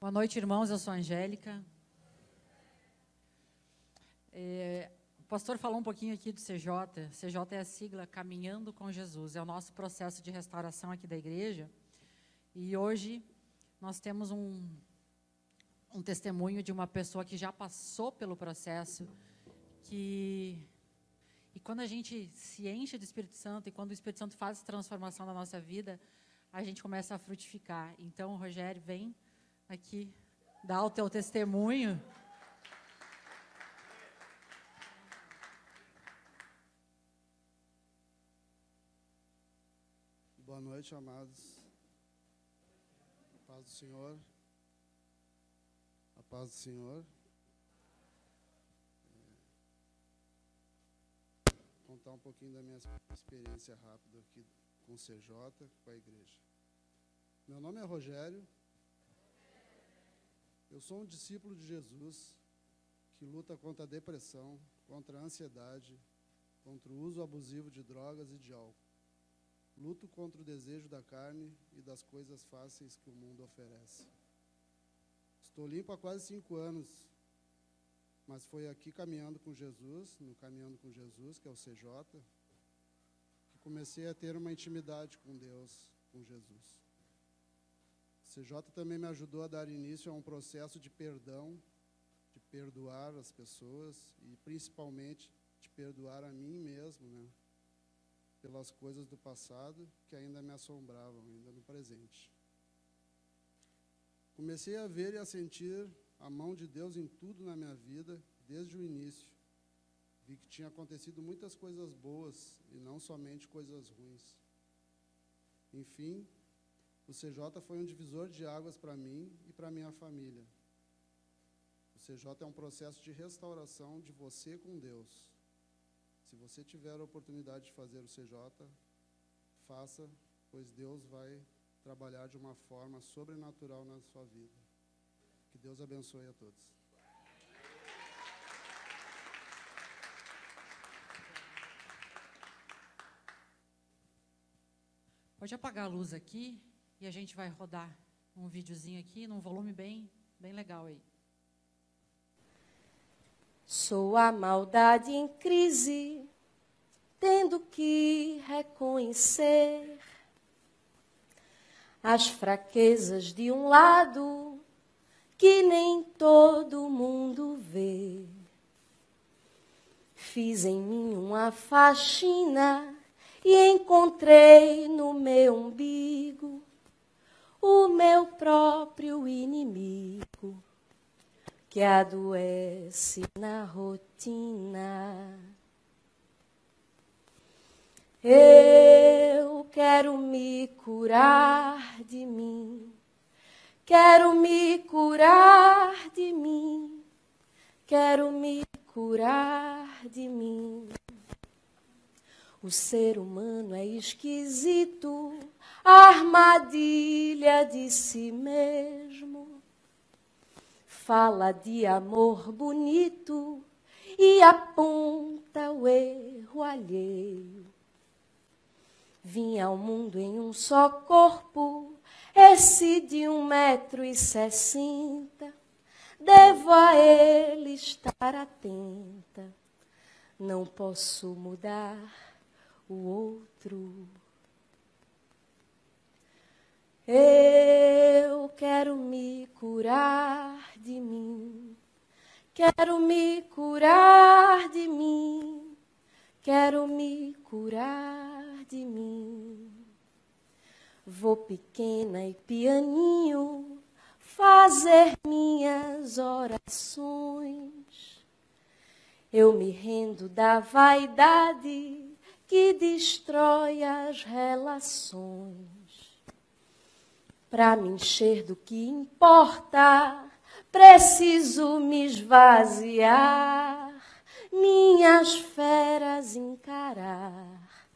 Boa noite, irmãos. Eu sou Angélica. É, o pastor falou um pouquinho aqui do CJ. CJ é a sigla Caminhando com Jesus. É o nosso processo de restauração aqui da igreja. E hoje nós temos um, um testemunho de uma pessoa que já passou pelo processo, que e quando a gente se enche do Espírito Santo e quando o Espírito Santo faz transformação na nossa vida, a gente começa a frutificar. Então, Rogério, vem aqui dar o teu testemunho. Boa noite, amados. A paz do Senhor. A paz do Senhor. É, contar um pouquinho da minha experiência rápida aqui com o CJ, com a igreja. Meu nome é Rogério. Eu sou um discípulo de Jesus que luta contra a depressão, contra a ansiedade, contra o uso abusivo de drogas e de álcool. Luto contra o desejo da carne e das coisas fáceis que o mundo oferece. Estou limpo há quase cinco anos, mas foi aqui caminhando com Jesus, no Caminhando com Jesus, que é o CJ, que comecei a ter uma intimidade com Deus, com Jesus. CJ também me ajudou a dar início a um processo de perdão, de perdoar as pessoas e principalmente de perdoar a mim mesmo, né? pelas coisas do passado que ainda me assombravam, ainda no presente. Comecei a ver e a sentir a mão de Deus em tudo na minha vida, desde o início. Vi que tinha acontecido muitas coisas boas e não somente coisas ruins. Enfim, o CJ foi um divisor de águas para mim e para minha família. O CJ é um processo de restauração de você com Deus. Se você tiver a oportunidade de fazer o CJ, faça, pois Deus vai trabalhar de uma forma sobrenatural na sua vida. Que Deus abençoe a todos. Pode apagar a luz aqui e a gente vai rodar um videozinho aqui num volume bem, bem legal aí. Sou a maldade em crise, tendo que reconhecer as fraquezas de um lado que nem todo mundo vê. Fiz em mim uma faxina e encontrei no meu umbigo o meu próprio inimigo que adoece na rotina. Eu quero me curar de mim, quero me curar de mim, quero me curar de mim. O ser humano é esquisito, armadilha de si mesmo fala de amor bonito e aponta o erro alheio. Vim ao mundo em um só corpo, esse de um metro e sessenta. Devo a ele estar atenta, não posso mudar o outro. Eu quero me curar de mim, quero me curar de mim, quero me curar de mim. Vou pequena e pianinho fazer minhas orações. Eu me rendo da vaidade que destrói as relações para me encher do que importa, preciso me esvaziar, minhas feras encarar,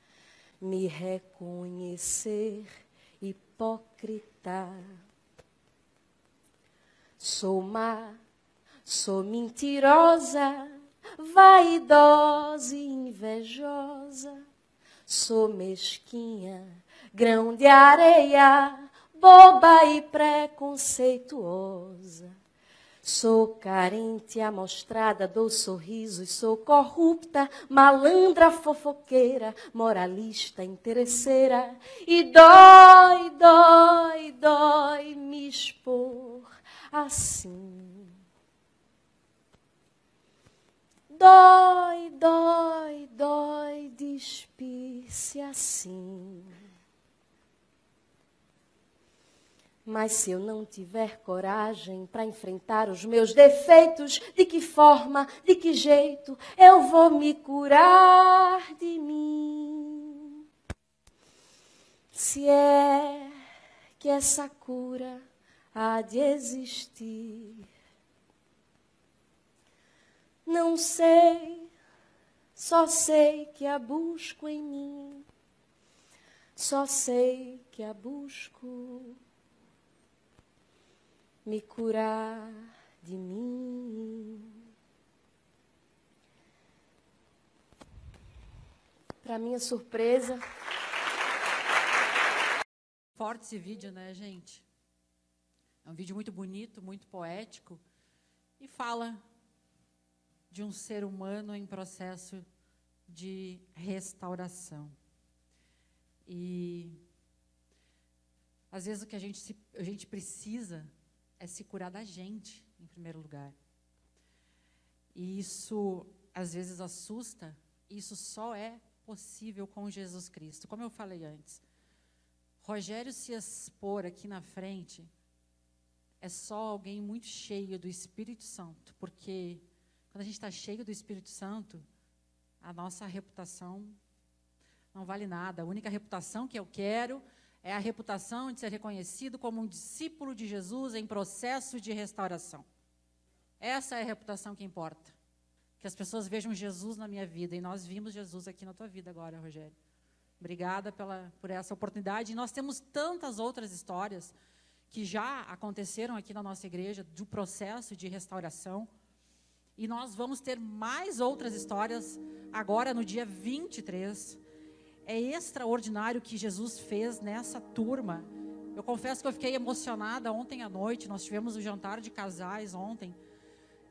me reconhecer hipócrita. Sou má, sou mentirosa, vaidosa e invejosa, sou mesquinha, grão de areia boba e preconceituosa. Sou carente, amostrada, dou sorrisos, sou corrupta, malandra, fofoqueira, moralista, interesseira. E dói, dói, dói me expor assim. Dói, dói, dói despir-se assim. Mas se eu não tiver coragem para enfrentar os meus defeitos, de que forma, de que jeito eu vou me curar de mim? Se é que essa cura há de existir. Não sei, só sei que a busco em mim, só sei que a busco me curar de mim. Para minha surpresa. Forte esse vídeo, né, gente? É um vídeo muito bonito, muito poético e fala de um ser humano em processo de restauração. E às vezes o que a gente, se, a gente precisa é se curar da gente, em primeiro lugar. E isso às vezes assusta, isso só é possível com Jesus Cristo. Como eu falei antes, Rogério se expor aqui na frente é só alguém muito cheio do Espírito Santo, porque quando a gente está cheio do Espírito Santo, a nossa reputação não vale nada. A única reputação que eu quero é a reputação de ser reconhecido como um discípulo de Jesus em processo de restauração. Essa é a reputação que importa. Que as pessoas vejam Jesus na minha vida. E nós vimos Jesus aqui na tua vida agora, Rogério. Obrigada pela, por essa oportunidade. E nós temos tantas outras histórias que já aconteceram aqui na nossa igreja do processo de restauração. E nós vamos ter mais outras histórias agora no dia 23 é extraordinário o que Jesus fez nessa turma. Eu confesso que eu fiquei emocionada ontem à noite. Nós tivemos o jantar de casais ontem.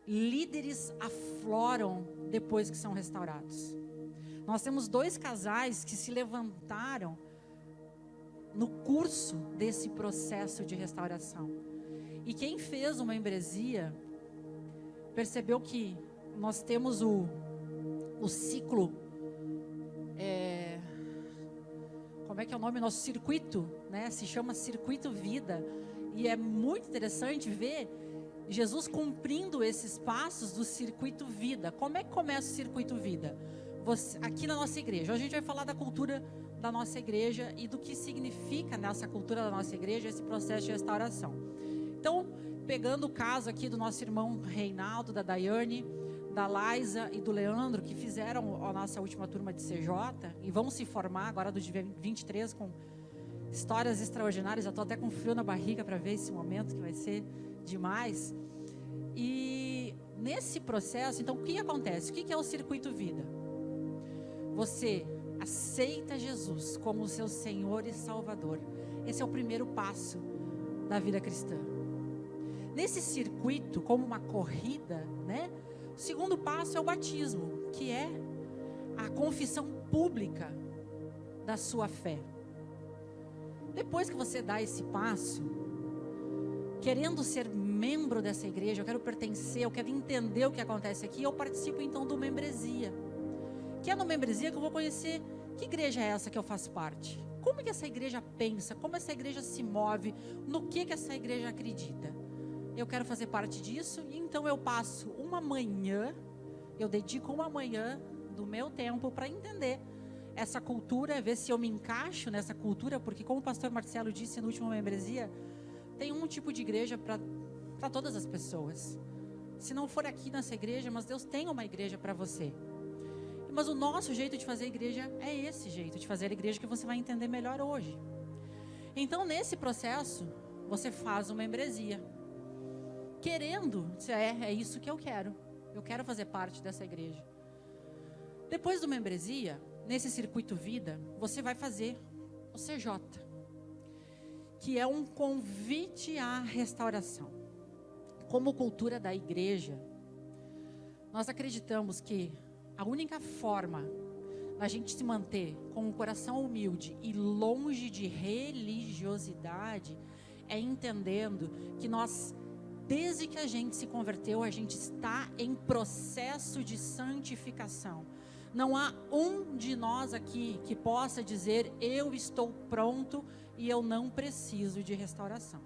Líderes afloram depois que são restaurados. Nós temos dois casais que se levantaram no curso desse processo de restauração. E quem fez uma embresia percebeu que nós temos o, o ciclo é, como é que é o nome nosso circuito, né? Se chama circuito vida e é muito interessante ver Jesus cumprindo esses passos do circuito vida. Como é que começa o circuito vida? Você, aqui na nossa igreja. Hoje a gente vai falar da cultura da nossa igreja e do que significa nessa cultura da nossa igreja esse processo de restauração. Então, pegando o caso aqui do nosso irmão Reinaldo, da Daiane, da Laisa e do Leandro, que fizeram a nossa última turma de CJ e vão se formar agora do dia 23 com histórias extraordinárias. Eu estou até com frio na barriga para ver esse momento que vai ser demais. E nesse processo, então, o que acontece? O que é o circuito vida? Você aceita Jesus como seu Senhor e Salvador. Esse é o primeiro passo da vida cristã. Nesse circuito, como uma corrida, né? O segundo passo é o batismo, que é a confissão pública da sua fé. Depois que você dá esse passo, querendo ser membro dessa igreja, eu quero pertencer, eu quero entender o que acontece aqui, eu participo então do membresia. Que é no membresia que eu vou conhecer que igreja é essa que eu faço parte. Como que essa igreja pensa? Como essa igreja se move? No que que essa igreja acredita? Eu quero fazer parte disso, e então eu passo uma manhã, eu dedico uma manhã do meu tempo para entender essa cultura, ver se eu me encaixo nessa cultura, porque como o pastor Marcelo disse no último membresia, tem um tipo de igreja para todas as pessoas. Se não for aqui nessa igreja, mas Deus tem uma igreja para você. Mas o nosso jeito de fazer igreja é esse jeito de fazer igreja que você vai entender melhor hoje. Então, nesse processo, você faz uma membresia querendo, é, é isso que eu quero. Eu quero fazer parte dessa igreja. Depois do membresia, nesse circuito vida, você vai fazer o CJ, que é um convite à restauração. Como cultura da igreja, nós acreditamos que a única forma da gente se manter com um coração humilde e longe de religiosidade é entendendo que nós, desde que a gente se converteu, a gente está em processo de santificação. Não há um de nós aqui que possa dizer: Eu estou pronto e eu não preciso de restauração.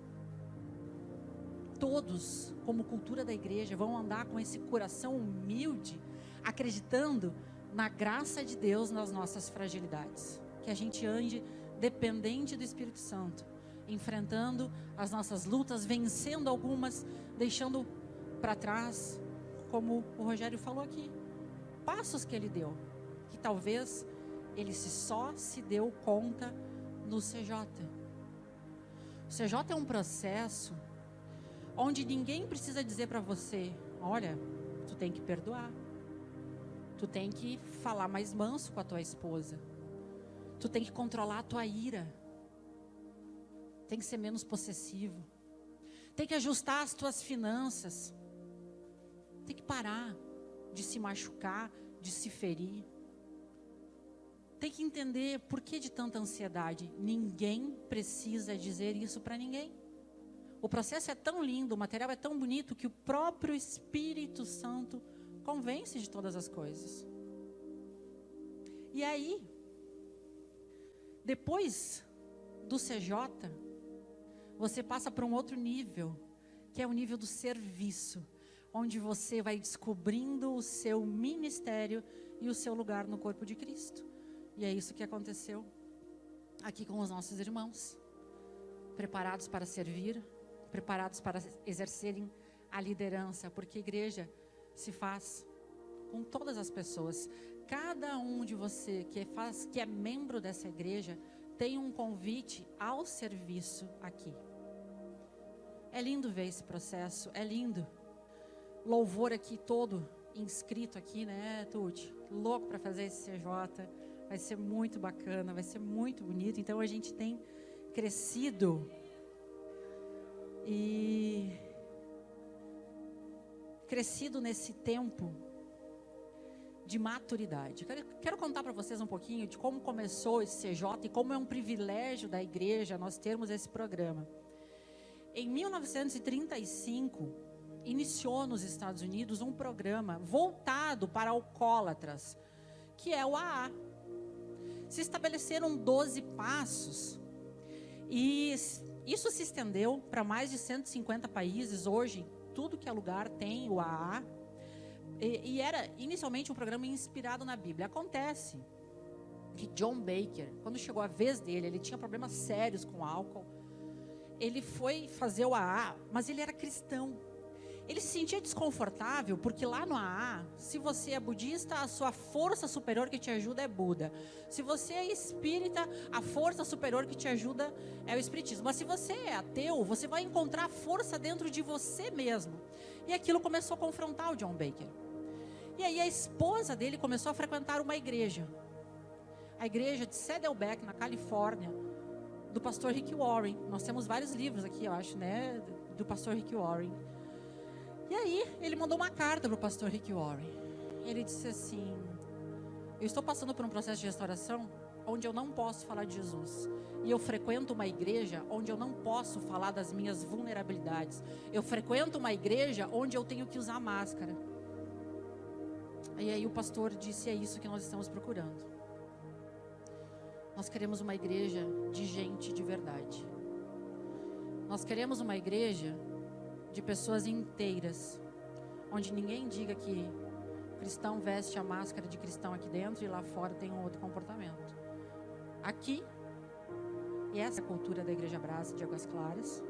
Todos, como cultura da igreja, vão andar com esse coração humilde, acreditando na graça de Deus nas nossas fragilidades. Que a gente ande dependente do Espírito Santo, enfrentando as nossas lutas, vencendo algumas, deixando para trás, como o Rogério falou aqui, passos que ele deu, que talvez ele só se deu conta no CJ. O CJ é um processo onde ninguém precisa dizer para você: olha, tu tem que perdoar. Tu tem que falar mais manso com a tua esposa. Tu tem que controlar a tua ira. Tem que ser menos possessivo. Tem que ajustar as tuas finanças. Tem que parar de se machucar, de se ferir tem que entender por que de tanta ansiedade. Ninguém precisa dizer isso para ninguém. O processo é tão lindo, o material é tão bonito que o próprio Espírito Santo convence de todas as coisas. E aí, depois do CJ, você passa para um outro nível, que é o nível do serviço, onde você vai descobrindo o seu ministério e o seu lugar no corpo de Cristo. E é isso que aconteceu aqui com os nossos irmãos, preparados para servir, preparados para exercerem a liderança, porque igreja se faz com todas as pessoas. Cada um de você que faz, que é membro dessa igreja, tem um convite ao serviço aqui. É lindo ver esse processo, é lindo. Louvor aqui todo inscrito aqui, né, Tuti? Louco para fazer esse CJ vai ser muito bacana, vai ser muito bonito. Então a gente tem crescido e crescido nesse tempo de maturidade. Quero, quero contar para vocês um pouquinho de como começou esse CJ e como é um privilégio da igreja nós termos esse programa. Em 1935, iniciou nos Estados Unidos um programa voltado para alcoólatras, que é o AA, se estabeleceram 12 passos. E isso se estendeu para mais de 150 países. Hoje, tudo que é lugar tem o AA. E, e era inicialmente um programa inspirado na Bíblia. Acontece que John Baker, quando chegou a vez dele, ele tinha problemas sérios com álcool. Ele foi fazer o AA, mas ele era cristão. Ele se sentia desconfortável porque lá no AA, se você é budista, a sua força superior que te ajuda é Buda. Se você é espírita, a força superior que te ajuda é o espiritismo. Mas se você é ateu, você vai encontrar força dentro de você mesmo. E aquilo começou a confrontar o John Baker. E aí a esposa dele começou a frequentar uma igreja. A igreja de Saddleback, na Califórnia, do pastor Rick Warren. Nós temos vários livros aqui, eu acho, né, do pastor Rick Warren. E aí, ele mandou uma carta para o pastor Rick Warren. Ele disse assim: Eu estou passando por um processo de restauração onde eu não posso falar de Jesus. E eu frequento uma igreja onde eu não posso falar das minhas vulnerabilidades. Eu frequento uma igreja onde eu tenho que usar máscara. E aí o pastor disse: É isso que nós estamos procurando. Nós queremos uma igreja de gente de verdade. Nós queremos uma igreja de pessoas inteiras, onde ninguém diga que cristão veste a máscara de cristão aqui dentro e lá fora tem um outro comportamento. Aqui, e essa é a cultura da Igreja Brasa de Águas Claras.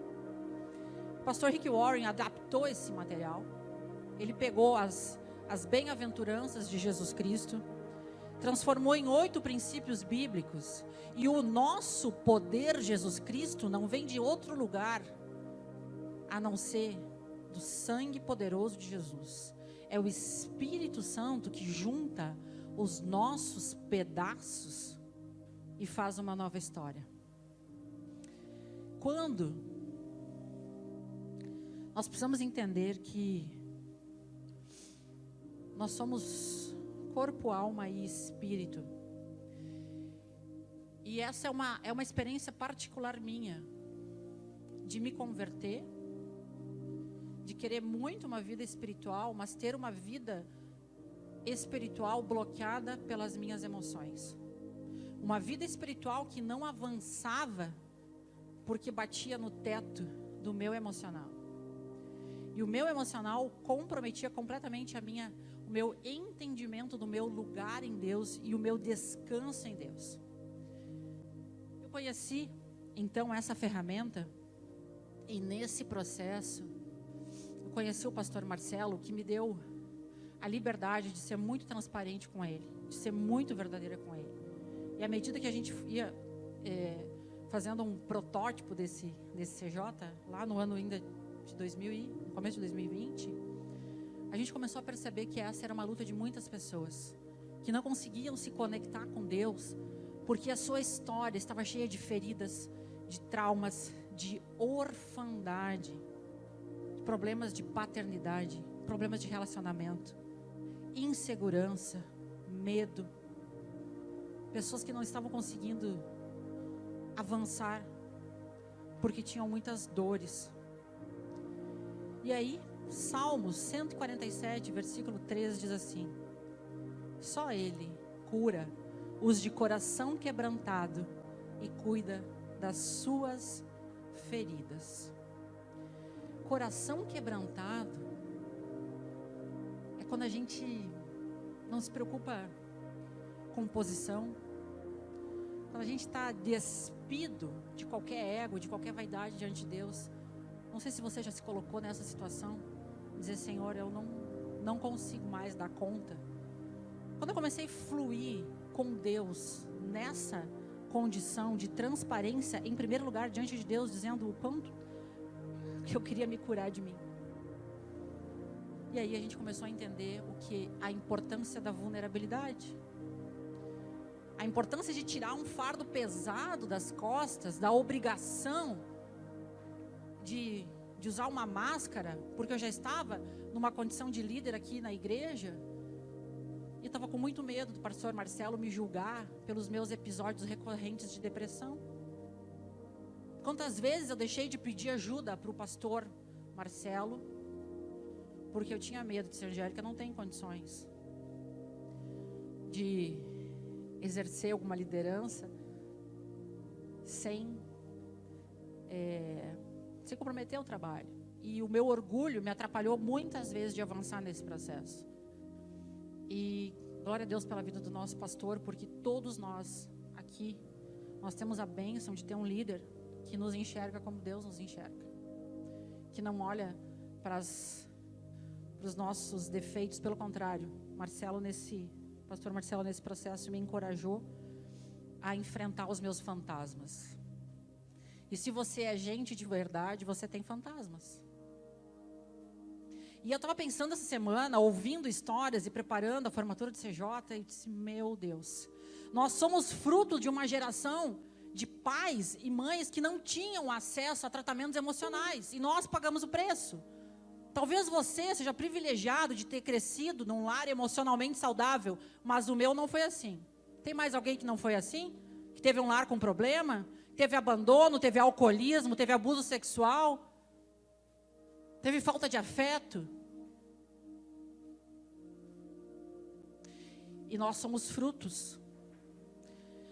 O pastor Rick Warren adaptou esse material. Ele pegou as, as bem-aventuranças de Jesus Cristo, transformou em oito princípios bíblicos. E o nosso poder, Jesus Cristo, não vem de outro lugar a não ser do sangue poderoso de Jesus. É o Espírito Santo que junta os nossos pedaços e faz uma nova história. quando nós precisamos entender que nós somos corpo, alma e espírito. E essa é uma, é uma experiência particular minha, de me converter, de querer muito uma vida espiritual, mas ter uma vida espiritual bloqueada pelas minhas emoções. Uma vida espiritual que não avançava porque batia no teto do meu emocional. E o meu emocional comprometia completamente a minha, o meu entendimento do meu lugar em Deus e o meu descanso em Deus conheci então essa ferramenta e nesse processo eu conheci o pastor Marcelo que me deu a liberdade de ser muito transparente com ele, de ser muito verdadeira com ele. E à medida que a gente ia é, fazendo um protótipo desse, desse CJ, lá no ano ainda de 2000 e, começo de 2020, a gente começou a perceber que essa era uma luta de muitas pessoas que não conseguiam se conectar com Deus porque a sua história estava cheia de feridas, de traumas, de orfandade, de problemas de paternidade, problemas de relacionamento, insegurança, medo, pessoas que não estavam conseguindo avançar porque tinham muitas dores. E aí, Salmos 147, versículo 13 diz assim: Só Ele cura os de coração quebrantado e cuida das suas feridas. Coração quebrantado é quando a gente não se preocupa com posição, quando a gente está despido de qualquer ego, de qualquer vaidade diante de Deus. Não sei se você já se colocou nessa situação, dizer Senhor, eu não não consigo mais dar conta. Quando eu comecei a fluir com Deus nessa condição de transparência, em primeiro lugar, diante de Deus, dizendo o quanto que eu queria me curar de mim. E aí a gente começou a entender o que a importância da vulnerabilidade. A importância de tirar um fardo pesado das costas, da obrigação de, de usar uma máscara, porque eu já estava numa condição de líder aqui na igreja, e estava com muito medo do pastor Marcelo me julgar pelos meus episódios recorrentes de depressão. Quantas vezes eu deixei de pedir ajuda para o pastor Marcelo, porque eu tinha medo de ser Angélica, não tem condições de exercer alguma liderança sem, é, sem comprometer o trabalho. E o meu orgulho me atrapalhou muitas vezes de avançar nesse processo. E glória a Deus pela vida do nosso pastor, porque todos nós aqui, nós temos a bênção de ter um líder que nos enxerga como Deus nos enxerga. Que não olha para os nossos defeitos, pelo contrário. Marcelo nesse, pastor Marcelo nesse processo me encorajou a enfrentar os meus fantasmas. E se você é gente de verdade, você tem fantasmas. E eu estava pensando essa semana, ouvindo histórias e preparando a formatura do CJ, e disse: Meu Deus, nós somos fruto de uma geração de pais e mães que não tinham acesso a tratamentos emocionais, e nós pagamos o preço. Talvez você seja privilegiado de ter crescido num lar emocionalmente saudável, mas o meu não foi assim. Tem mais alguém que não foi assim? Que teve um lar com problema? Teve abandono, teve alcoolismo, teve abuso sexual? Teve falta de afeto? E nós somos frutos.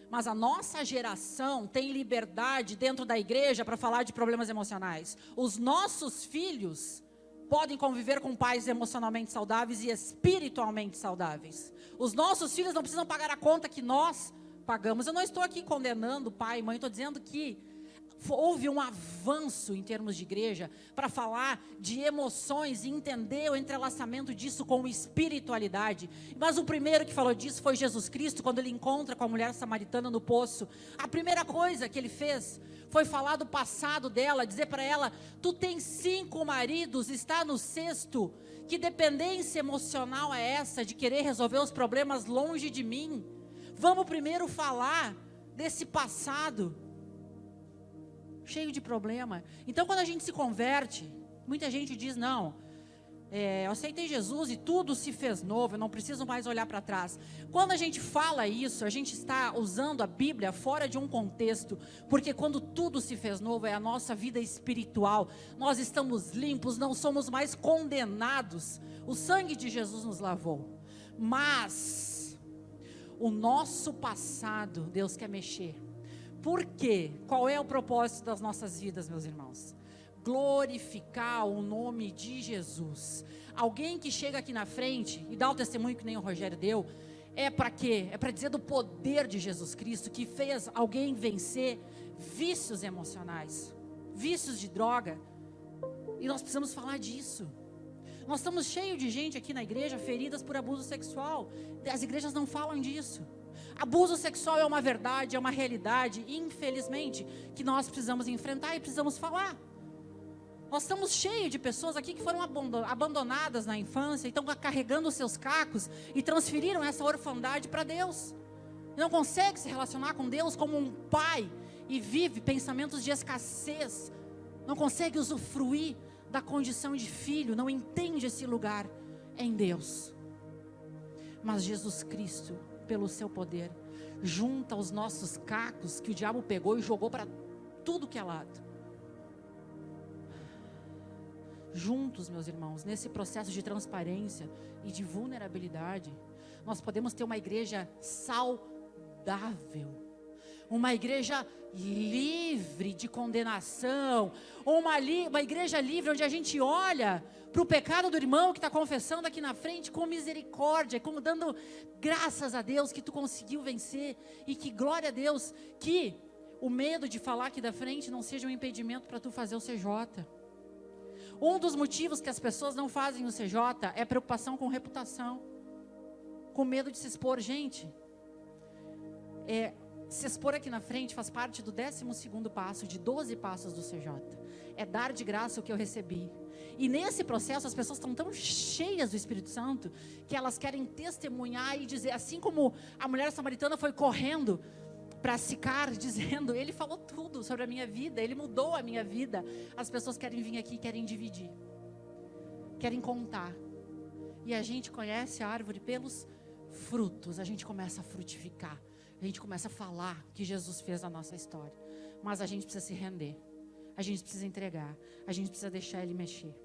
Mas a nossa geração tem liberdade dentro da igreja para falar de problemas emocionais. Os nossos filhos podem conviver com pais emocionalmente saudáveis e espiritualmente saudáveis. Os nossos filhos não precisam pagar a conta que nós pagamos. Eu não estou aqui condenando pai e mãe, estou dizendo que houve um avanço em termos de igreja para falar de emoções e entender o entrelaçamento disso com espiritualidade. Mas o primeiro que falou disso foi Jesus Cristo, quando ele encontra com a mulher samaritana no poço. A primeira coisa que ele fez foi falar do passado dela, dizer para ela: Tu tens cinco maridos, está no sexto. Que dependência emocional é essa de querer resolver os problemas longe de mim? Vamos primeiro falar desse passado cheio de problema. Então, quando a gente se converte, muita gente diz: não, é, eu aceitei Jesus e tudo se fez novo, eu não preciso mais olhar para trás. Quando a gente fala isso, a gente está usando a Bíblia fora de um contexto, porque quando tudo se fez novo é a nossa vida espiritual. Nós estamos limpos, não somos mais condenados. O sangue de Jesus nos lavou. Mas o nosso passado, Deus quer mexer. Por quê? Qual é o propósito das nossas vidas, meus irmãos? glorificar o nome de Jesus. Alguém que chega aqui na frente e dá o testemunho que nem o Rogério deu, é para quê? É para dizer do poder de Jesus Cristo que fez alguém vencer vícios emocionais, vícios de droga. E nós precisamos falar disso. Nós estamos cheios de gente aqui na igreja feridas por abuso sexual. As igrejas não falam disso. Abuso sexual é uma verdade, é uma realidade, infelizmente, que nós precisamos enfrentar e precisamos falar. Nós estamos cheios de pessoas aqui que foram abandonadas na infância e estão carregando os seus cacos e transferiram essa orfandade para Deus. Não consegue se relacionar com Deus como um pai e vive pensamentos de escassez. Não consegue usufruir da condição de filho, não entende esse lugar em Deus. Mas Jesus Cristo, pelo seu poder, junta os nossos cacos que o diabo pegou e jogou para tudo que é lado. Juntos, meus irmãos, nesse processo de transparência e de vulnerabilidade, nós podemos ter uma igreja saudável, uma igreja livre de condenação, uma, uma igreja livre onde a gente olha para o pecado do irmão que está confessando aqui na frente com misericórdia, com dando graças a Deus que tu conseguiu vencer e que glória a Deus que o medo de falar aqui da frente não seja um impedimento para tu fazer o CJ. Um dos motivos que as pessoas não fazem o CJ é preocupação com reputação, com medo de se expor. Gente, é, se expor aqui na frente faz parte do 12 passo de 12 passos do CJ. É dar de graça o que eu recebi. E nesse processo as pessoas estão tão cheias do Espírito Santo que elas querem testemunhar e dizer, assim como a mulher samaritana foi correndo para Sicar, dizendo: Ele falou tudo sobre a minha vida, ele mudou a minha vida. As pessoas querem vir aqui, querem dividir, querem contar. E a gente conhece a árvore pelos frutos, a gente começa a frutificar, a gente começa a falar que Jesus fez na nossa história. Mas a gente precisa se render, a gente precisa entregar, a gente precisa deixar Ele mexer.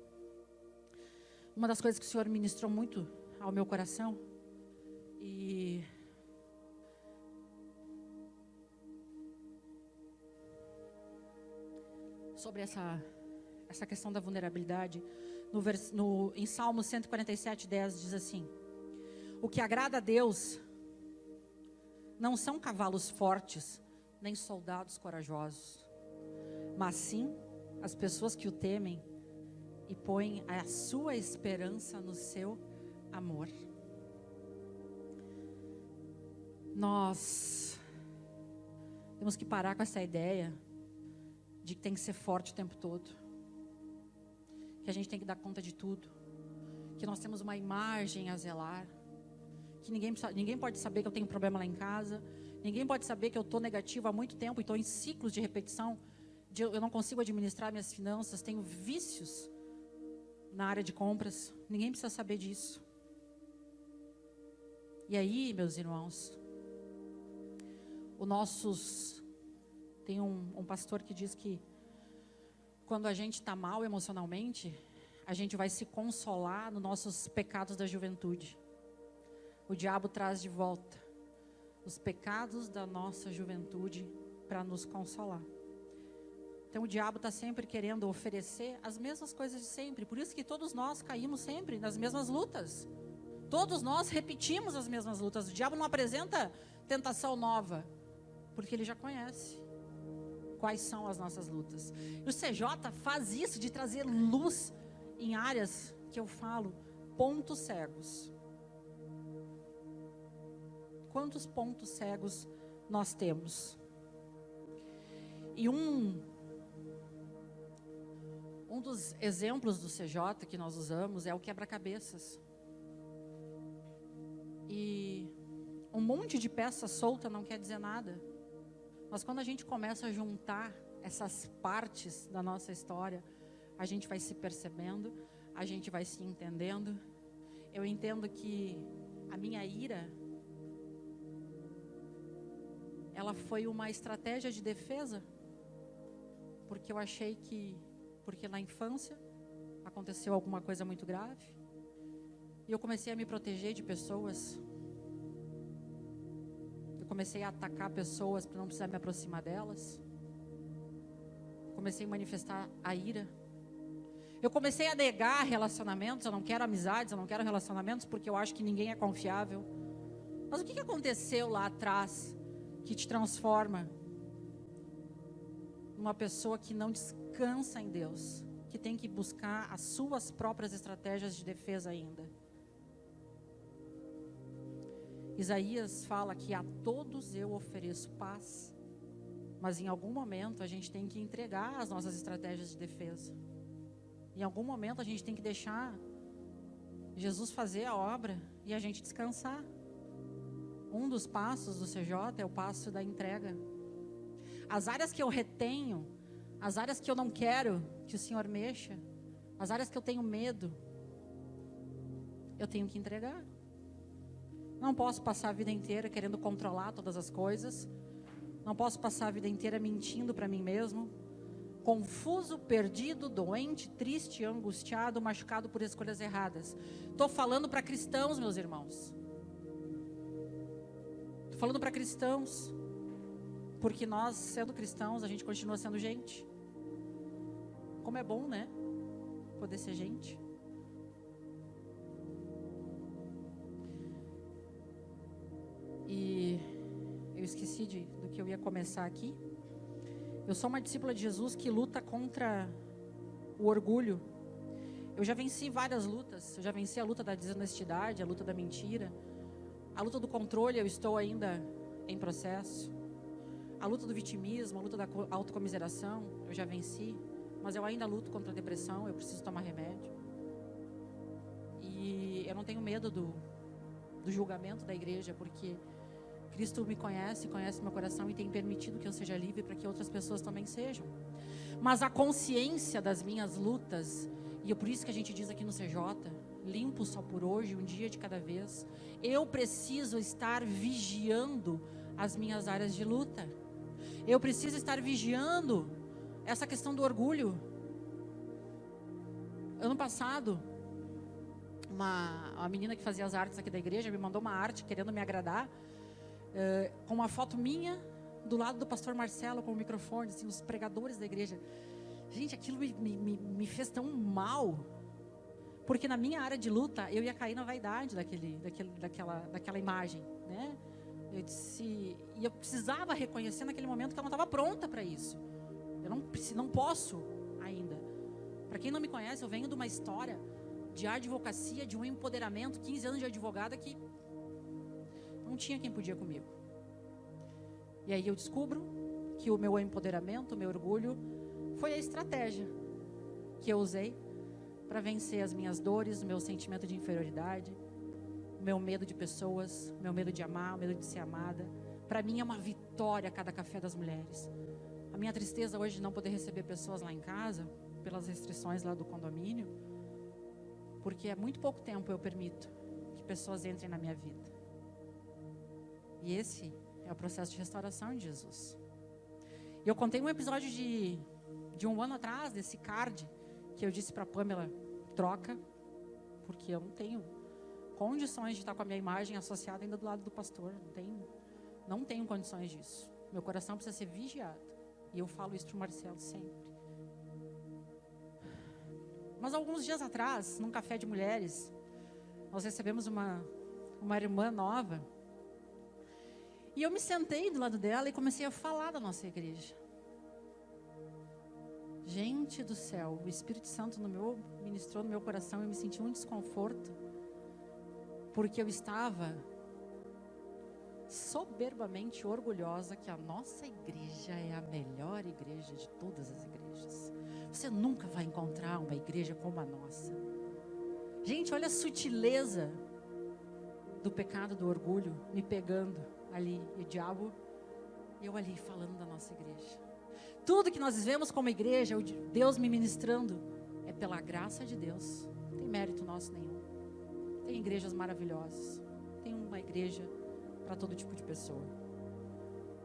Uma das coisas que o Senhor ministrou muito ao meu coração, e sobre essa, essa questão da vulnerabilidade. No, vers, no, em Salmo 147, 10 diz assim: O que agrada a Deus não são cavalos fortes, nem soldados corajosos, mas sim as pessoas que o temem e põem a sua esperança no seu amor. Nós temos que parar com essa ideia de que tem que ser forte o tempo todo, que a gente tem que dar conta de tudo, que nós temos uma imagem a zelar, que ninguém, ninguém pode saber que eu tenho problema lá em casa, ninguém pode saber que eu estou negativo há muito tempo e estou em ciclos de repetição, de eu não consigo administrar minhas finanças, tenho vícios na área de compras, ninguém precisa saber disso. E aí, meus irmãos, os nossos tem um, um pastor que diz que quando a gente está mal emocionalmente, a gente vai se consolar nos nossos pecados da juventude. O diabo traz de volta os pecados da nossa juventude para nos consolar. Então o diabo está sempre querendo oferecer as mesmas coisas de sempre. Por isso que todos nós caímos sempre nas mesmas lutas. Todos nós repetimos as mesmas lutas. O diabo não apresenta tentação nova, porque ele já conhece quais são as nossas lutas. E o CJ faz isso de trazer luz em áreas que eu falo pontos cegos. Quantos pontos cegos nós temos? E um um dos exemplos do CJ que nós usamos é o quebra-cabeças. E um monte de peça solta não quer dizer nada. Mas quando a gente começa a juntar essas partes da nossa história, a gente vai se percebendo, a gente vai se entendendo. Eu entendo que a minha ira ela foi uma estratégia de defesa, porque eu achei que porque na infância aconteceu alguma coisa muito grave, e eu comecei a me proteger de pessoas. Eu comecei a atacar pessoas para não precisar me aproximar delas. Comecei a manifestar a ira. Eu comecei a negar relacionamentos. Eu não quero amizades, eu não quero relacionamentos porque eu acho que ninguém é confiável. Mas o que aconteceu lá atrás que te transforma numa pessoa que não descansa em Deus, que tem que buscar as suas próprias estratégias de defesa ainda? Isaías fala que a todos eu ofereço paz, mas em algum momento a gente tem que entregar as nossas estratégias de defesa. Em algum momento a gente tem que deixar Jesus fazer a obra e a gente descansar. Um dos passos do CJ é o passo da entrega. As áreas que eu retenho, as áreas que eu não quero que o Senhor mexa, as áreas que eu tenho medo, eu tenho que entregar. Não posso passar a vida inteira querendo controlar todas as coisas. Não posso passar a vida inteira mentindo para mim mesmo. Confuso, perdido, doente, triste, angustiado, machucado por escolhas erradas. Estou falando para cristãos, meus irmãos. Estou falando para cristãos. Porque nós, sendo cristãos, a gente continua sendo gente. Como é bom, né? Poder ser gente. E eu esqueci de, do que eu ia começar aqui. Eu sou uma discípula de Jesus que luta contra o orgulho. Eu já venci várias lutas. Eu já venci a luta da desonestidade, a luta da mentira, a luta do controle. Eu estou ainda em processo. A luta do vitimismo, a luta da autocomiseração, eu já venci. Mas eu ainda luto contra a depressão. Eu preciso tomar remédio. E eu não tenho medo do, do julgamento da igreja, porque Cristo me conhece, conhece meu coração e tem permitido que eu seja livre para que outras pessoas também sejam. Mas a consciência das minhas lutas, e é por isso que a gente diz aqui no CJ, limpo só por hoje, um dia de cada vez, eu preciso estar vigiando as minhas áreas de luta. Eu preciso estar vigiando essa questão do orgulho. Ano passado, uma, uma menina que fazia as artes aqui da igreja me mandou uma arte querendo me agradar uh, com uma foto minha do lado do pastor Marcelo com o microfone, assim, os pregadores da igreja. Gente, aquilo me, me, me fez tão mal. Porque na minha área de luta, eu ia cair na vaidade daquele, daquele, daquela, daquela imagem, né? Eu disse, e eu precisava reconhecer naquele momento que eu não estava pronta para isso. Eu não, não posso ainda. Para quem não me conhece, eu venho de uma história de advocacia, de um empoderamento, 15 anos de advogada que não tinha quem podia comigo. E aí eu descubro que o meu empoderamento, o meu orgulho, foi a estratégia que eu usei para vencer as minhas dores, o meu sentimento de inferioridade, meu medo de pessoas, meu medo de amar, o medo de ser amada. Para mim é uma vitória cada café das mulheres. A minha tristeza hoje de não poder receber pessoas lá em casa, pelas restrições lá do condomínio, porque há muito pouco tempo eu permito que pessoas entrem na minha vida. E esse é o processo de restauração de Jesus. Eu contei um episódio de, de um ano atrás, desse card, que eu disse para Pamela: troca, porque eu não tenho condições de estar com a minha imagem associada ainda do lado do pastor. Não tenho, não tenho condições disso. Meu coração precisa ser vigiado. E eu falo isso para o Marcelo sempre. Mas alguns dias atrás, num café de mulheres, nós recebemos uma, uma irmã nova e eu me sentei do lado dela e comecei a falar da nossa igreja. Gente do céu, o Espírito Santo no meu, ministrou no meu coração e me senti um desconforto, porque eu estava soberbamente orgulhosa que a nossa igreja é a melhor igreja de todas as igrejas. Você nunca vai encontrar uma igreja como a nossa. Gente, olha a sutileza do pecado do orgulho me pegando ali, e o diabo, eu ali falando da nossa igreja. Tudo que nós vivemos como igreja, Deus me ministrando, é pela graça de Deus. Não tem mérito nosso nenhum. Tem igrejas maravilhosas. Tem uma igreja para todo tipo de pessoa.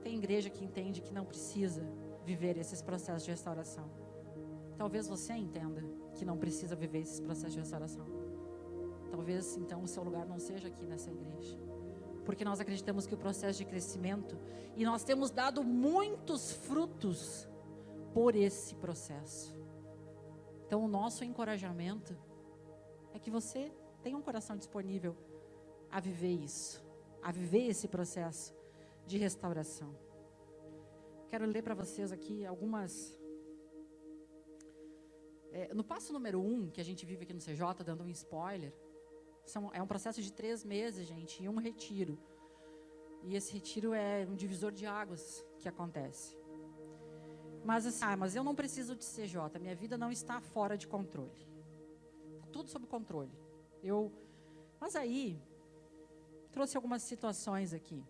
Tem igreja que entende que não precisa viver esses processos de restauração. Talvez você entenda que não precisa viver esses processos de restauração. Talvez então o seu lugar não seja aqui nessa igreja. Porque nós acreditamos que o processo de crescimento e nós temos dado muitos frutos por esse processo. Então o nosso encorajamento é que você tenha um coração disponível a viver isso, a viver esse processo de restauração. Quero ler para vocês aqui algumas é, no passo número um, que a gente vive aqui no CJ, dando um spoiler, são, é um processo de três meses, gente, e um retiro. E esse retiro é um divisor de águas que acontece. Mas assim, ah, mas eu não preciso de CJ, minha vida não está fora de controle. Tudo sob controle. Eu, mas aí, trouxe algumas situações aqui.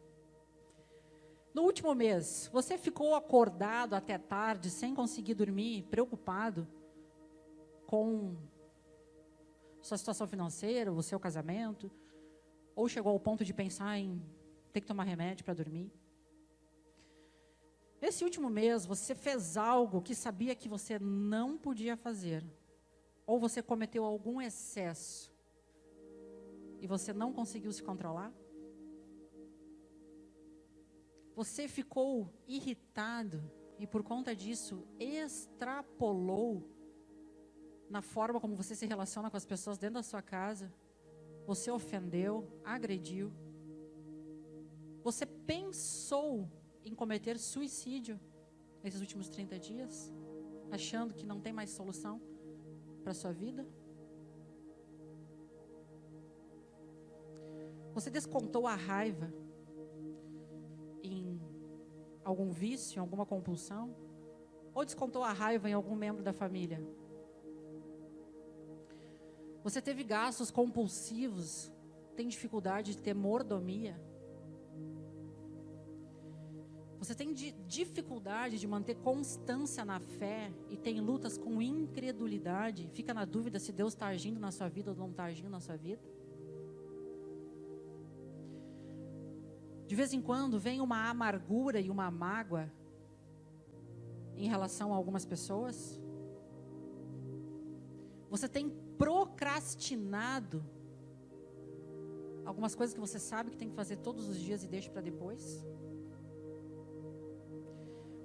No último mês, você ficou acordado até tarde, sem conseguir dormir, preocupado? com sua situação financeira, o seu casamento, ou chegou ao ponto de pensar em ter que tomar remédio para dormir. Esse último mês, você fez algo que sabia que você não podia fazer, ou você cometeu algum excesso e você não conseguiu se controlar? Você ficou irritado e por conta disso extrapolou na forma como você se relaciona com as pessoas dentro da sua casa. Você ofendeu, agrediu. Você pensou em cometer suicídio nesses últimos 30 dias, achando que não tem mais solução para sua vida? Você descontou a raiva em algum vício, em alguma compulsão? Ou descontou a raiva em algum membro da família? Você teve gastos compulsivos, tem dificuldade de ter mordomia. Você tem dificuldade de manter constância na fé e tem lutas com incredulidade, fica na dúvida se Deus está agindo na sua vida ou não está agindo na sua vida. De vez em quando vem uma amargura e uma mágoa em relação a algumas pessoas. Você tem procrastinado algumas coisas que você sabe que tem que fazer todos os dias e deixa para depois?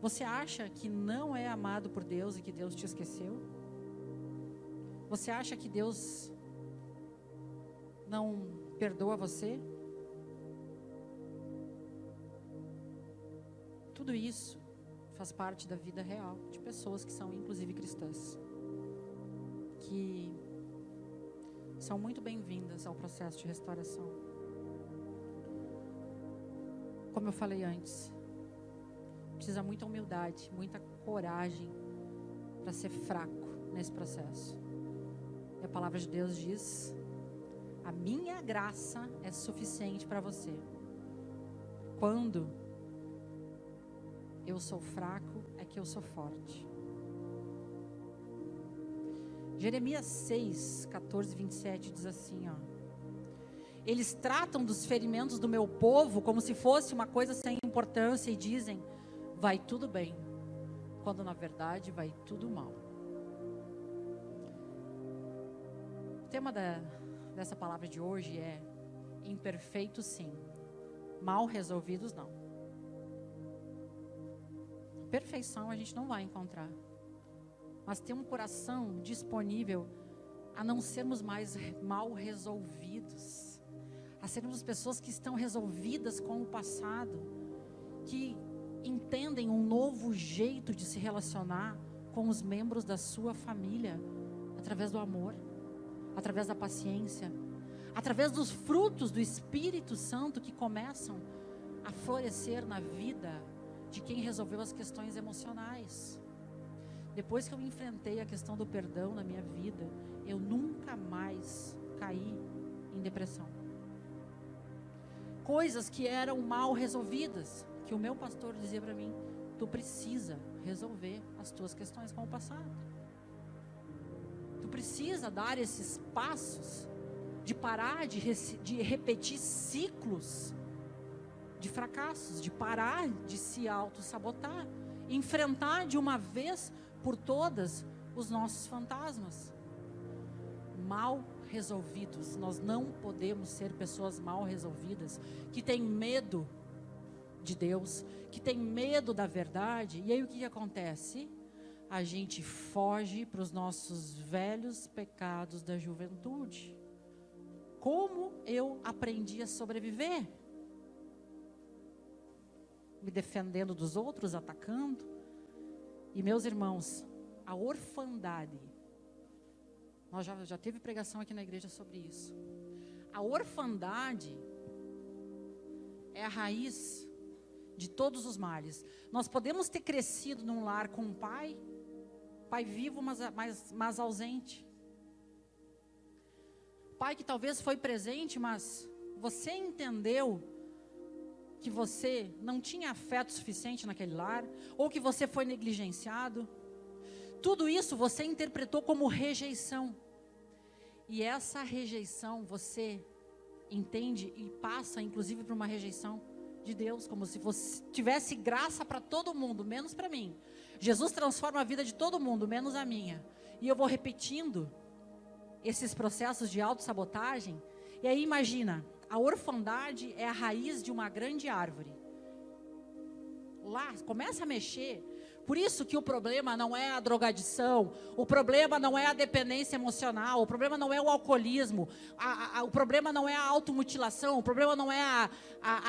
Você acha que não é amado por Deus e que Deus te esqueceu? Você acha que Deus não perdoa você? Tudo isso faz parte da vida real de pessoas que são inclusive cristãs. Que são muito bem-vindas ao processo de restauração. Como eu falei antes, precisa muita humildade, muita coragem para ser fraco nesse processo. E a palavra de Deus diz: a minha graça é suficiente para você. Quando eu sou fraco, é que eu sou forte. Jeremias 6, 14, 27 diz assim, ó. Eles tratam dos ferimentos do meu povo como se fosse uma coisa sem importância e dizem: vai tudo bem, quando na verdade vai tudo mal. O tema da, dessa palavra de hoje é imperfeitos sim, mal resolvidos não. Perfeição a gente não vai encontrar. Mas ter um coração disponível a não sermos mais mal resolvidos, a sermos pessoas que estão resolvidas com o passado, que entendem um novo jeito de se relacionar com os membros da sua família, através do amor, através da paciência, através dos frutos do Espírito Santo que começam a florescer na vida de quem resolveu as questões emocionais. Depois que eu enfrentei a questão do perdão na minha vida, eu nunca mais caí em depressão. Coisas que eram mal resolvidas, que o meu pastor dizia para mim: tu precisa resolver as tuas questões com o passado. Tu precisa dar esses passos de parar de, de repetir ciclos de fracassos, de parar de se auto-sabotar, enfrentar de uma vez por todas os nossos fantasmas mal resolvidos. Nós não podemos ser pessoas mal resolvidas, que têm medo de Deus, que têm medo da verdade. E aí o que, que acontece? A gente foge para os nossos velhos pecados da juventude. Como eu aprendi a sobreviver? Me defendendo dos outros, atacando. E meus irmãos, a orfandade nós já, já teve pregação aqui na igreja sobre isso. A orfandade é a raiz de todos os males. Nós podemos ter crescido num lar com um pai, pai vivo, mas, mas, mas ausente. Pai que talvez foi presente, mas você entendeu que você não tinha afeto suficiente naquele lar, ou que você foi negligenciado. Tudo isso você interpretou como rejeição. E essa rejeição você entende e passa, inclusive, por uma rejeição de Deus, como se tivesse graça para todo mundo, menos para mim. Jesus transforma a vida de todo mundo, menos a minha. E eu vou repetindo esses processos de autossabotagem. E aí imagina, a orfandade é a raiz de uma grande árvore. Lá, começa a mexer, por isso que o problema não é a drogadição, o problema não é a dependência emocional, o problema não é o alcoolismo, a, a, o problema não é a automutilação, o problema não é a,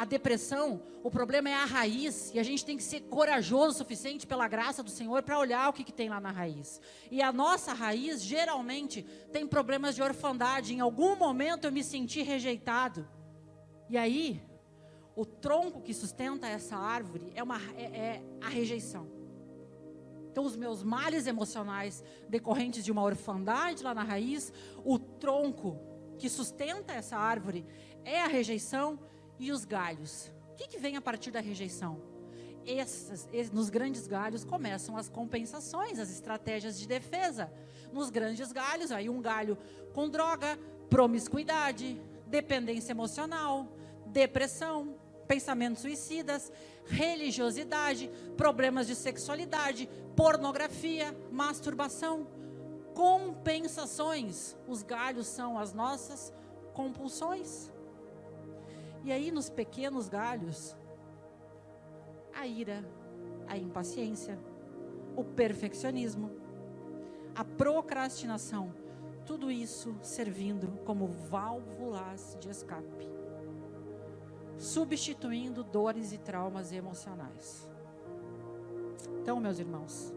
a, depressão, o problema é a raiz. E a gente tem que ser corajoso o suficiente pela graça do Senhor para olhar o que, que tem lá na raiz. E a nossa raiz geralmente tem problemas de orfandade. Em algum momento eu me senti rejeitado. E aí, o tronco que sustenta essa árvore é, uma, é, é a rejeição. Então, os meus males emocionais decorrentes de uma orfandade lá na raiz, o tronco que sustenta essa árvore é a rejeição e os galhos. O que, que vem a partir da rejeição? Essas, nos grandes galhos começam as compensações, as estratégias de defesa. Nos grandes galhos, aí um galho com droga, promiscuidade, dependência emocional, depressão, pensamentos suicidas, religiosidade, problemas de sexualidade, pornografia, masturbação, compensações. Os galhos são as nossas compulsões. E aí, nos pequenos galhos, a ira, a impaciência, o perfeccionismo, a procrastinação, tudo isso servindo como válvulas de escape substituindo dores e traumas emocionais. Então, meus irmãos,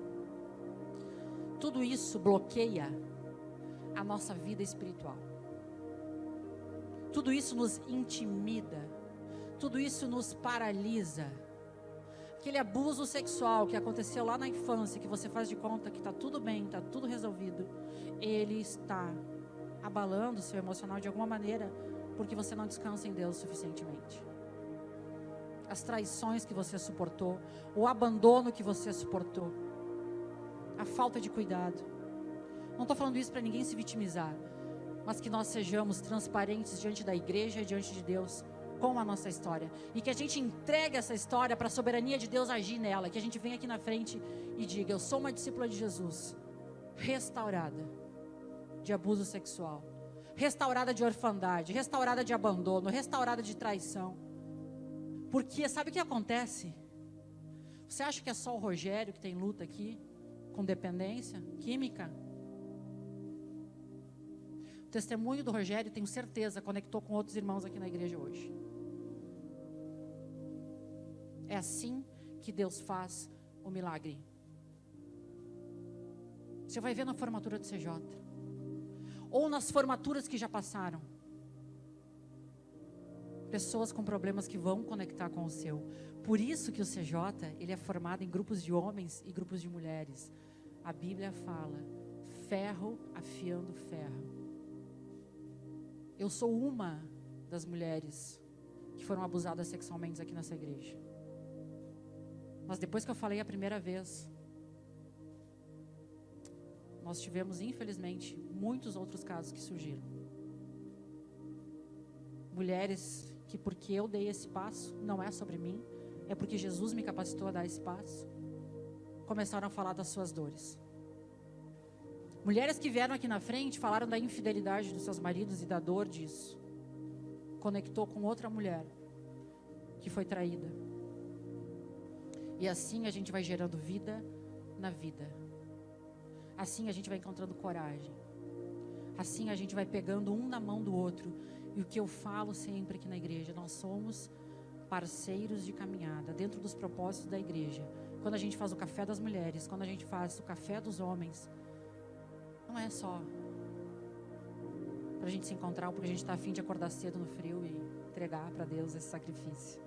tudo isso bloqueia a nossa vida espiritual. Tudo isso nos intimida. Tudo isso nos paralisa. Aquele abuso sexual que aconteceu lá na infância, que você faz de conta que está tudo bem, está tudo resolvido, ele está abalando o seu emocional de alguma maneira, porque você não descansa em Deus suficientemente as traições que você suportou, o abandono que você suportou, a falta de cuidado. Não estou falando isso para ninguém se vitimizar, mas que nós sejamos transparentes diante da igreja e diante de Deus com a nossa história e que a gente entregue essa história para a soberania de Deus agir nela, que a gente venha aqui na frente e diga: Eu sou uma discípula de Jesus, restaurada de abuso sexual, restaurada de orfandade, restaurada de abandono, restaurada de traição. Porque sabe o que acontece? Você acha que é só o Rogério que tem luta aqui com dependência química? O testemunho do Rogério, tenho certeza, conectou com outros irmãos aqui na igreja hoje. É assim que Deus faz o milagre. Você vai ver na formatura do CJ. Ou nas formaturas que já passaram pessoas com problemas que vão conectar com o seu. Por isso que o CJ, ele é formado em grupos de homens e grupos de mulheres. A Bíblia fala: ferro afiando ferro. Eu sou uma das mulheres que foram abusadas sexualmente aqui nessa igreja. Mas depois que eu falei a primeira vez, nós tivemos, infelizmente, muitos outros casos que surgiram. Mulheres que, porque eu dei esse passo, não é sobre mim, é porque Jesus me capacitou a dar esse passo, começaram a falar das suas dores. Mulheres que vieram aqui na frente falaram da infidelidade dos seus maridos e da dor disso. Conectou com outra mulher que foi traída. E assim a gente vai gerando vida na vida. Assim a gente vai encontrando coragem. Assim a gente vai pegando um na mão do outro. E o que eu falo sempre aqui na igreja, nós somos parceiros de caminhada dentro dos propósitos da igreja. Quando a gente faz o café das mulheres, quando a gente faz o café dos homens, não é só para a gente se encontrar, porque a gente está afim de acordar cedo no frio e entregar para Deus esse sacrifício.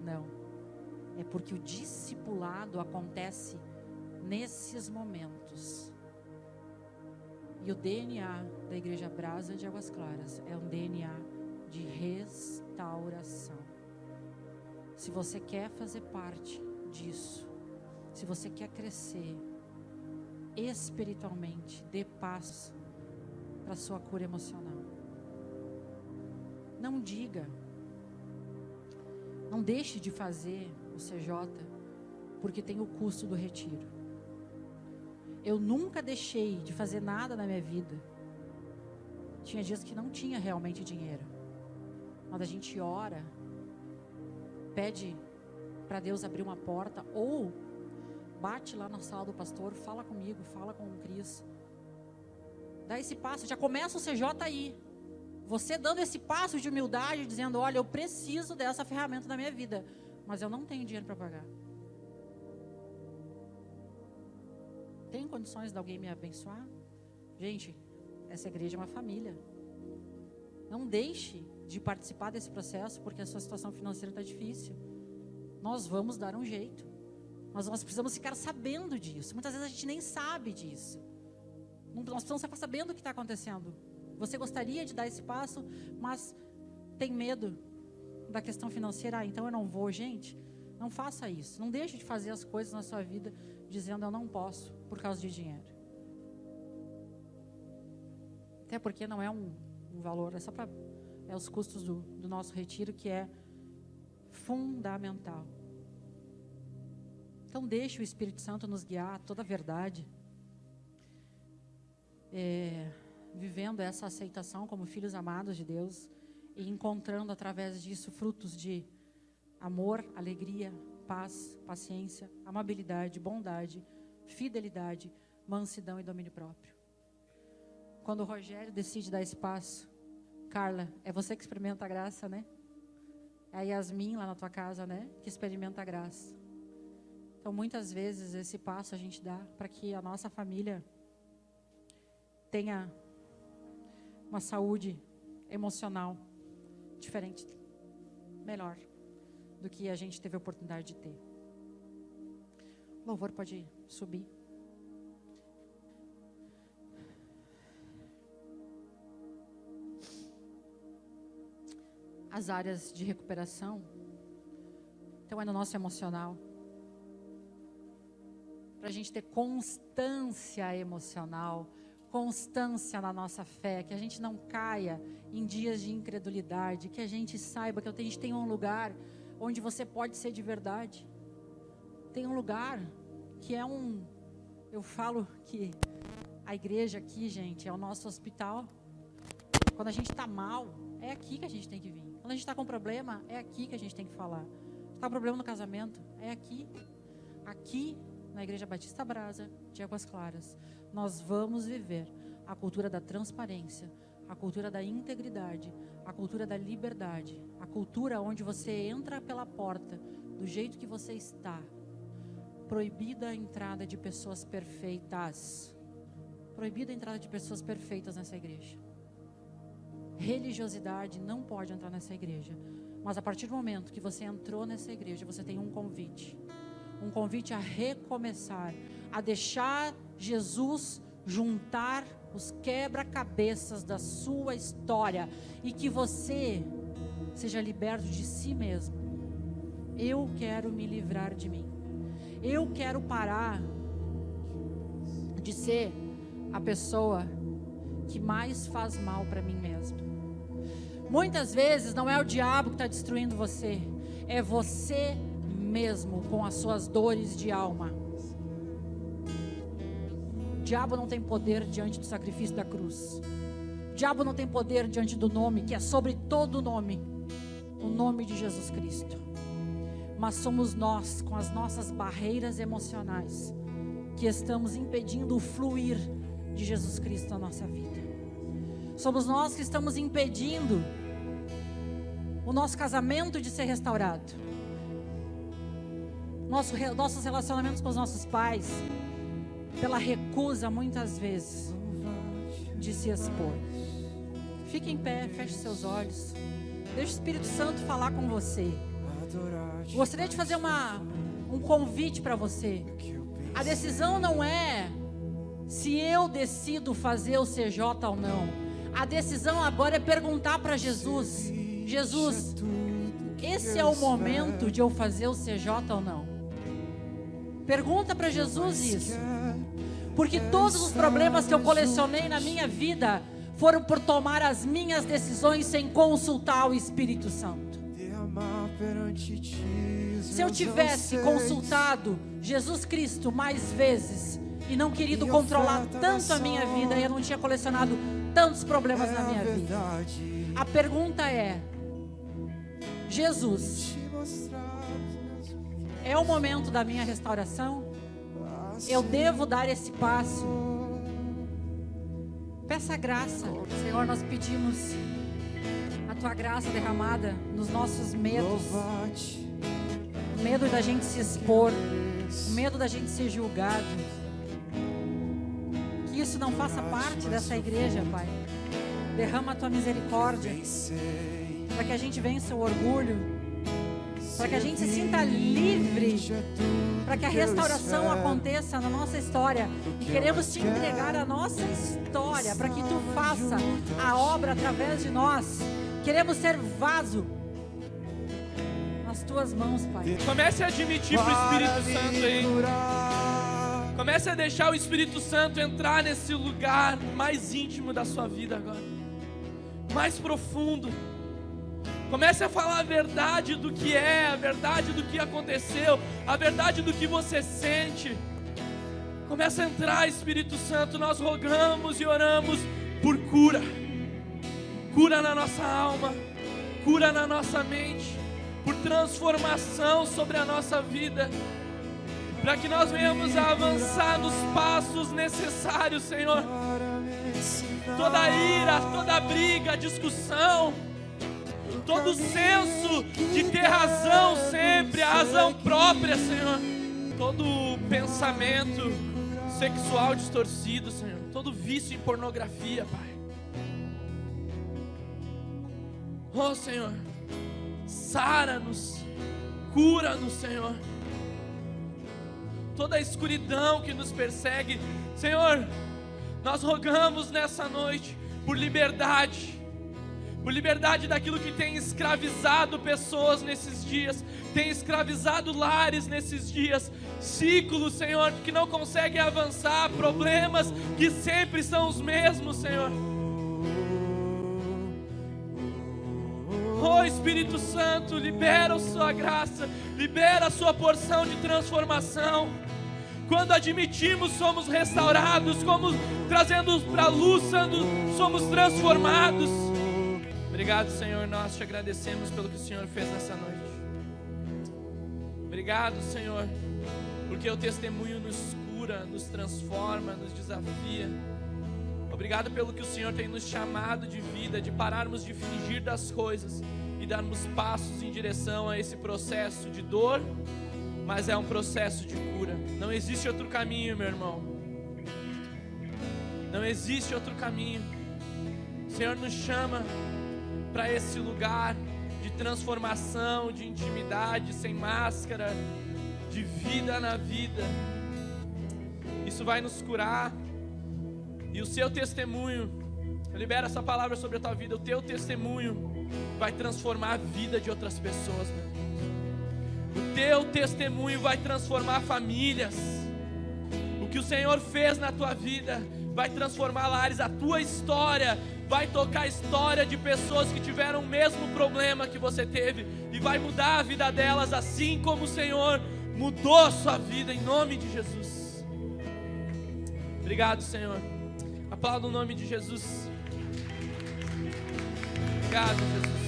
Não. É porque o discipulado acontece nesses momentos. E o DNA da Igreja Brasa de Águas Claras é um DNA de restauração. Se você quer fazer parte disso, se você quer crescer, espiritualmente, dê passos para sua cura emocional. Não diga, não deixe de fazer o CJ porque tem o custo do retiro. Eu nunca deixei de fazer nada na minha vida. Tinha dias que não tinha realmente dinheiro. Quando a gente ora, pede para Deus abrir uma porta ou bate lá na sala do pastor, fala comigo, fala com o Cris. Dá esse passo, já começa o CJ aí. Você dando esse passo de humildade, dizendo: Olha, eu preciso dessa ferramenta na minha vida, mas eu não tenho dinheiro para pagar. Tem condições de alguém me abençoar? Gente, essa igreja é uma família. Não deixe de participar desse processo porque a sua situação financeira está difícil. Nós vamos dar um jeito. Mas nós precisamos ficar sabendo disso. Muitas vezes a gente nem sabe disso. Nós precisamos ficar sabendo o que está acontecendo. Você gostaria de dar esse passo, mas tem medo da questão financeira. Ah, então eu não vou, gente. Não faça isso. Não deixe de fazer as coisas na sua vida dizendo eu não posso por causa de dinheiro. Até porque não é um, um valor, é só para é os custos do, do nosso retiro que é fundamental. Então, deixe o Espírito Santo nos guiar toda a verdade. É, vivendo essa aceitação como filhos amados de Deus e encontrando através disso frutos de amor, alegria, paz, paciência, amabilidade, bondade, fidelidade, mansidão e domínio próprio. Quando o Rogério decide dar esse passo, Carla, é você que experimenta a graça, né? É a Yasmin lá na tua casa, né? Que experimenta a graça. Então, muitas vezes, esse passo a gente dá para que a nossa família tenha uma saúde emocional diferente, melhor do que a gente teve a oportunidade de ter. O louvor pode subir. As áreas de recuperação, então é no nosso emocional para a gente ter constância emocional, constância na nossa fé, que a gente não caia em dias de incredulidade, que a gente saiba que a gente tem um lugar onde você pode ser de verdade. Tem um lugar que é um. Eu falo que a igreja aqui, gente, é o nosso hospital. Quando a gente está mal, é aqui que a gente tem que vir. Quando a gente está com problema, é aqui que a gente tem que falar. Está com problema no casamento, é aqui. Aqui na Igreja Batista Brasa de Águas Claras, nós vamos viver a cultura da transparência, a cultura da integridade, a cultura da liberdade, a cultura onde você entra pela porta do jeito que você está. Proibida a entrada de pessoas perfeitas. Proibida a entrada de pessoas perfeitas nessa igreja. Religiosidade não pode entrar nessa igreja. Mas a partir do momento que você entrou nessa igreja, você tem um convite um convite a recomeçar, a deixar Jesus juntar os quebra-cabeças da sua história e que você seja liberto de si mesmo. Eu quero me livrar de mim. Eu quero parar de ser a pessoa que mais faz mal para mim mesmo. Muitas vezes não é o diabo que está destruindo você, é você mesmo com as suas dores de alma. Diabo não tem poder diante do sacrifício da cruz. O diabo não tem poder diante do nome, que é sobre todo nome o nome de Jesus Cristo. Mas somos nós, com as nossas barreiras emocionais, que estamos impedindo o fluir de Jesus Cristo na nossa vida. Somos nós que estamos impedindo o nosso casamento de ser restaurado. Nosso, nossos relacionamentos com os nossos pais, pela recusa, muitas vezes, de se expor. Fique em pé, feche seus olhos. Deixe o Espírito Santo falar com você. Gostaria de fazer uma, um convite para você. A decisão não é se eu decido fazer o CJ ou não. A decisão agora é perguntar para Jesus: Jesus, esse é o momento de eu fazer o CJ ou não? Pergunta para Jesus isso. Porque todos os problemas que eu colecionei na minha vida foram por tomar as minhas decisões sem consultar o Espírito Santo. Se eu tivesse consultado Jesus Cristo mais vezes e não querido controlar tanto a minha vida, eu não tinha colecionado tantos problemas na minha vida. A pergunta é: Jesus, é o momento da minha restauração? Eu devo dar esse passo? Peça graça. Senhor, nós pedimos a tua graça derramada nos nossos medos. O medo da gente se expor, o medo da gente ser julgado. Que isso não faça parte dessa igreja, Pai. Derrama a tua misericórdia para que a gente vença o orgulho para que a gente se sinta livre, para que a restauração aconteça na nossa história. E queremos te entregar a nossa história, para que tu faça a obra através de nós. Queremos ser vaso nas tuas mãos, Pai. Comece a admitir para o Espírito Santo aí. Comece a deixar o Espírito Santo entrar nesse lugar mais íntimo da sua vida agora, mais profundo. Comece a falar a verdade do que é, a verdade do que aconteceu, a verdade do que você sente. Comece a entrar, Espírito Santo. Nós rogamos e oramos por cura. Cura na nossa alma, cura na nossa mente, por transformação sobre a nossa vida. Para que nós venhamos a avançar nos passos necessários, Senhor. Toda ira, toda briga, discussão, todo senso de ter razão sempre, a razão própria, Senhor. Todo pensamento sexual distorcido, Senhor. Todo vício em pornografia, Pai. Oh, Senhor, sara-nos, cura-nos, Senhor. Toda a escuridão que nos persegue, Senhor, nós rogamos nessa noite por liberdade por liberdade daquilo que tem escravizado pessoas nesses dias, tem escravizado lares nesses dias, ciclos, Senhor, que não conseguem avançar, problemas que sempre são os mesmos, Senhor. Oh Espírito Santo, libera a sua graça, libera a sua porção de transformação. Quando admitimos, somos restaurados, como trazendo para a luz, somos transformados. Obrigado, Senhor. Nós te agradecemos pelo que o Senhor fez nessa noite. Obrigado, Senhor, porque o testemunho nos cura, nos transforma, nos desafia. Obrigado pelo que o Senhor tem nos chamado de vida, de pararmos de fingir das coisas e darmos passos em direção a esse processo de dor, mas é um processo de cura. Não existe outro caminho, meu irmão. Não existe outro caminho. O Senhor nos chama para esse lugar de transformação, de intimidade, sem máscara, de vida na vida. Isso vai nos curar. E o seu testemunho, libera essa palavra sobre a tua vida, o teu testemunho vai transformar a vida de outras pessoas, meu. O teu testemunho vai transformar famílias. O que o Senhor fez na tua vida vai transformar lares. A tua história vai tocar a história de pessoas que tiveram o mesmo problema que você teve e vai mudar a vida delas, assim como o Senhor mudou sua vida, em nome de Jesus. Obrigado, Senhor. Aplauda o nome de Jesus. Obrigado, Jesus.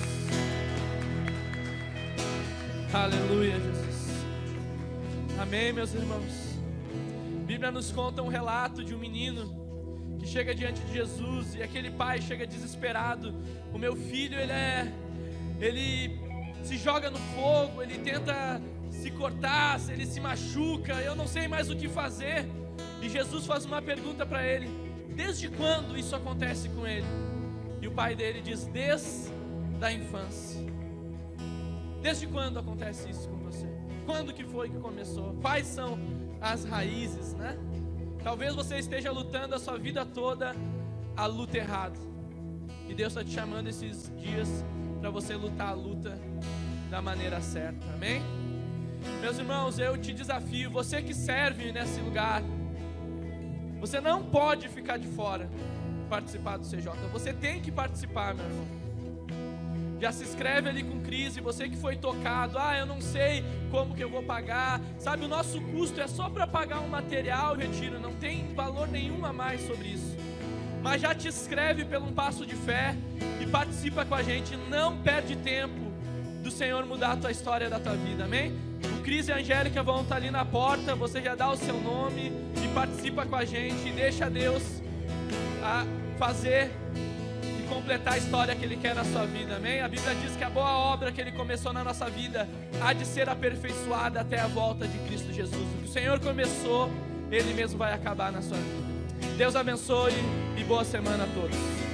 Aleluia, Jesus. Amém, meus irmãos. A Bíblia nos conta um relato de um menino chega diante de Jesus e aquele pai chega desesperado. O meu filho, ele é ele se joga no fogo, ele tenta se cortar, ele se machuca, eu não sei mais o que fazer. E Jesus faz uma pergunta para ele: Desde quando isso acontece com ele? E o pai dele diz: Desde a infância. Desde quando acontece isso com você? Quando que foi que começou? Quais são as raízes, né? Talvez você esteja lutando a sua vida toda a luta errada. E Deus está te chamando esses dias para você lutar a luta da maneira certa. Amém? Meus irmãos, eu te desafio, você que serve nesse lugar, você não pode ficar de fora participar do CJ. Você tem que participar, meu irmão. Já se inscreve ali com crise, você que foi tocado, ah, eu não sei como que eu vou pagar. Sabe, o nosso custo é só para pagar um material retiro, não tem valor nenhum a mais sobre isso. Mas já te inscreve pelo um passo de fé e participa com a gente, não perde tempo do Senhor mudar a tua história da tua vida, amém? O Cris e a Angélica vão estar ali na porta, você já dá o seu nome e participa com a gente, e deixa Deus a fazer completar a história que Ele quer na sua vida, amém? A Bíblia diz que a boa obra que Ele começou na nossa vida há de ser aperfeiçoada até a volta de Cristo Jesus. O que o Senhor começou, Ele mesmo vai acabar na sua vida. Deus abençoe e boa semana a todos.